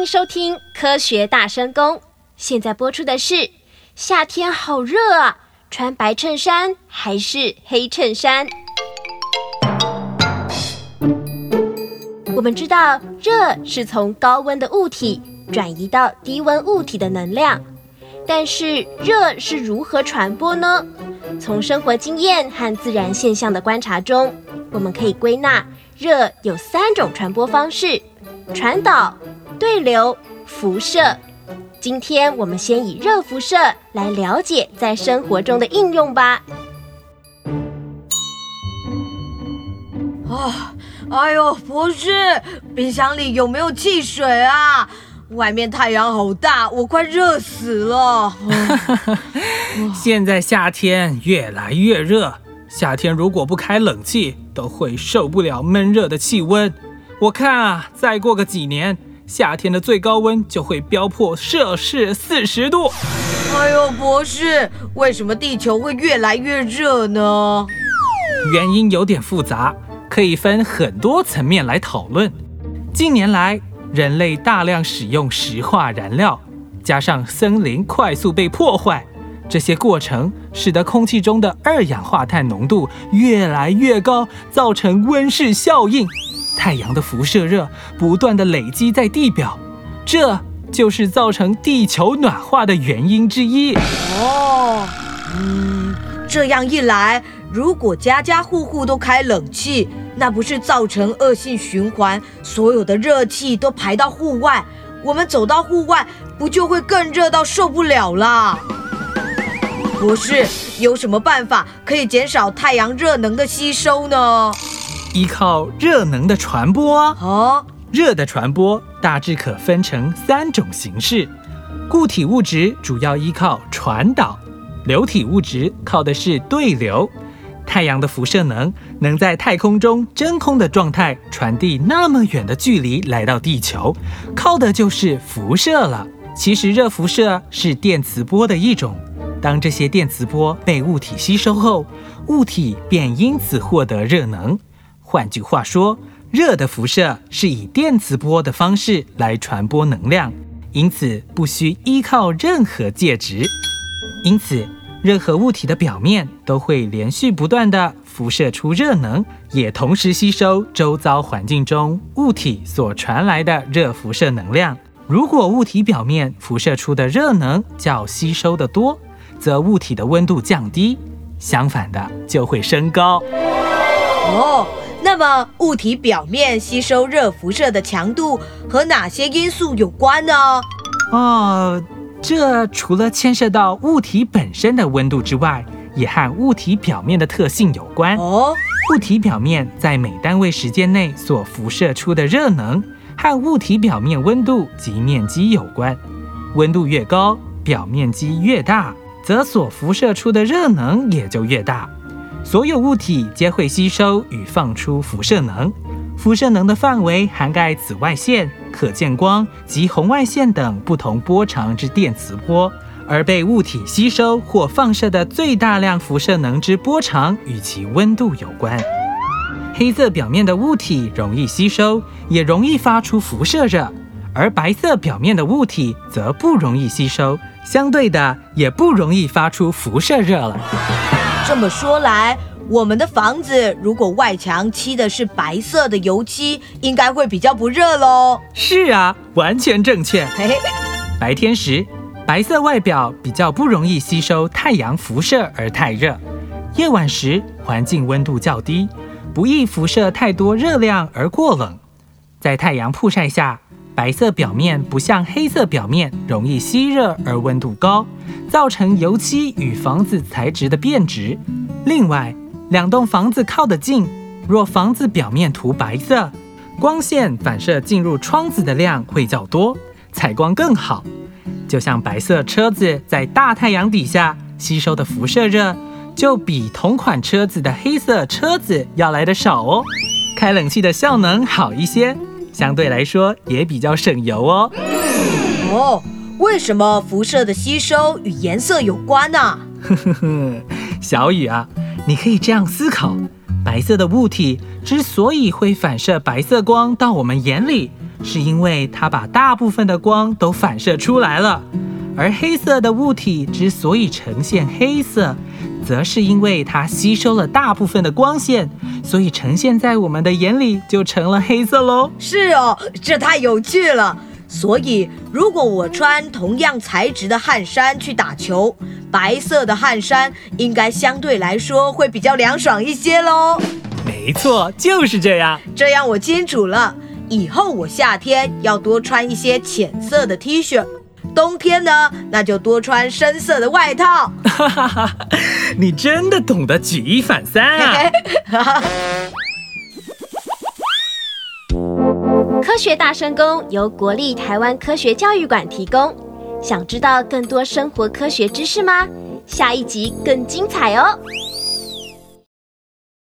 迎收听《科学大声公》，现在播出的是夏天好热啊，穿白衬衫还是黑衬衫？我们知道，热是从高温的物体转移到低温物体的能量，但是热是如何传播呢？从生活经验和自然现象的观察中，我们可以归纳热有三种传播方式：传导、对流、辐射。今天我们先以热辐射来了解在生活中的应用吧。啊，哎呦，博士，冰箱里有没有汽水啊？外面太阳好大，我快热死了。现在夏天越来越热，夏天如果不开冷气，都会受不了闷热的气温。我看啊，再过个几年，夏天的最高温就会飙破摄氏四十度。哎呦，博士，为什么地球会越来越热呢？原因有点复杂，可以分很多层面来讨论。近年来，人类大量使用石化燃料，加上森林快速被破坏，这些过程使得空气中的二氧化碳浓度越来越高，造成温室效应。太阳的辐射热不断的累积在地表，这就是造成地球暖化的原因之一。哦，嗯，这样一来，如果家家户户都开冷气，那不是造成恶性循环，所有的热气都排到户外，我们走到户外，不就会更热到受不了啦？博士，有什么办法可以减少太阳热能的吸收呢？依靠热能的传播啊！哦，热的传播大致可分成三种形式：固体物质主要依靠传导，流体物质靠的是对流。太阳的辐射能能在太空中真空的状态传递那么远的距离来到地球，靠的就是辐射了。其实热辐射是电磁波的一种，当这些电磁波被物体吸收后，物体便因此获得热能。换句话说，热的辐射是以电磁波的方式来传播能量，因此不需依靠任何介质。因此，任何物体的表面都会连续不断地辐射出热能，也同时吸收周遭环境中物体所传来的热辐射能量。如果物体表面辐射出的热能较吸收的多，则物体的温度降低；相反的，就会升高。哦，那么物体表面吸收热辐射的强度和哪些因素有关呢？哦，这除了牵涉到物体本身的温度之外，也和物体表面的特性有关。哦，物体表面在每单位时间内所辐射出的热能，和物体表面温度及面积有关。温度越高，表面积越大，则所辐射出的热能也就越大。所有物体皆会吸收与放出辐射能，辐射能的范围涵盖紫外线、可见光及红外线等不同波长之电磁波，而被物体吸收或放射的最大量辐射能之波长与其温度有关。黑色表面的物体容易吸收，也容易发出辐射热，而白色表面的物体则不容易吸收，相对的也不容易发出辐射热了。这么说来，我们的房子如果外墙漆的是白色的油漆，应该会比较不热喽。是啊，完全正确。白天时，白色外表比较不容易吸收太阳辐射而太热；夜晚时，环境温度较低，不易辐射太多热量而过冷。在太阳曝晒下，白色表面不像黑色表面容易吸热而温度高，造成油漆与房子材质的变质。另外，两栋房子靠得近，若房子表面涂白色，光线反射进入窗子的量会较多，采光更好。就像白色车子在大太阳底下吸收的辐射热，就比同款车子的黑色车子要来的少哦。开冷气的效能好一些，相对来说也比较省油哦。哦，为什么辐射的吸收与颜色有关呢？呵呵呵，小雨啊，你可以这样思考：白色的物体之所以会反射白色光到我们眼里，是因为它把大部分的光都反射出来了。而黑色的物体之所以呈现黑色，则是因为它吸收了大部分的光线，所以呈现在我们的眼里就成了黑色喽。是哦，这太有趣了。所以，如果我穿同样材质的汗衫去打球，白色的汗衫应该相对来说会比较凉爽一些喽。没错，就是这样。这样我清楚了，以后我夏天要多穿一些浅色的 T 恤，冬天呢，那就多穿深色的外套。你真的懂得举一反三啊！科学大声功由国立台湾科学教育馆提供。想知道更多生活科学知识吗？下一集更精彩哦！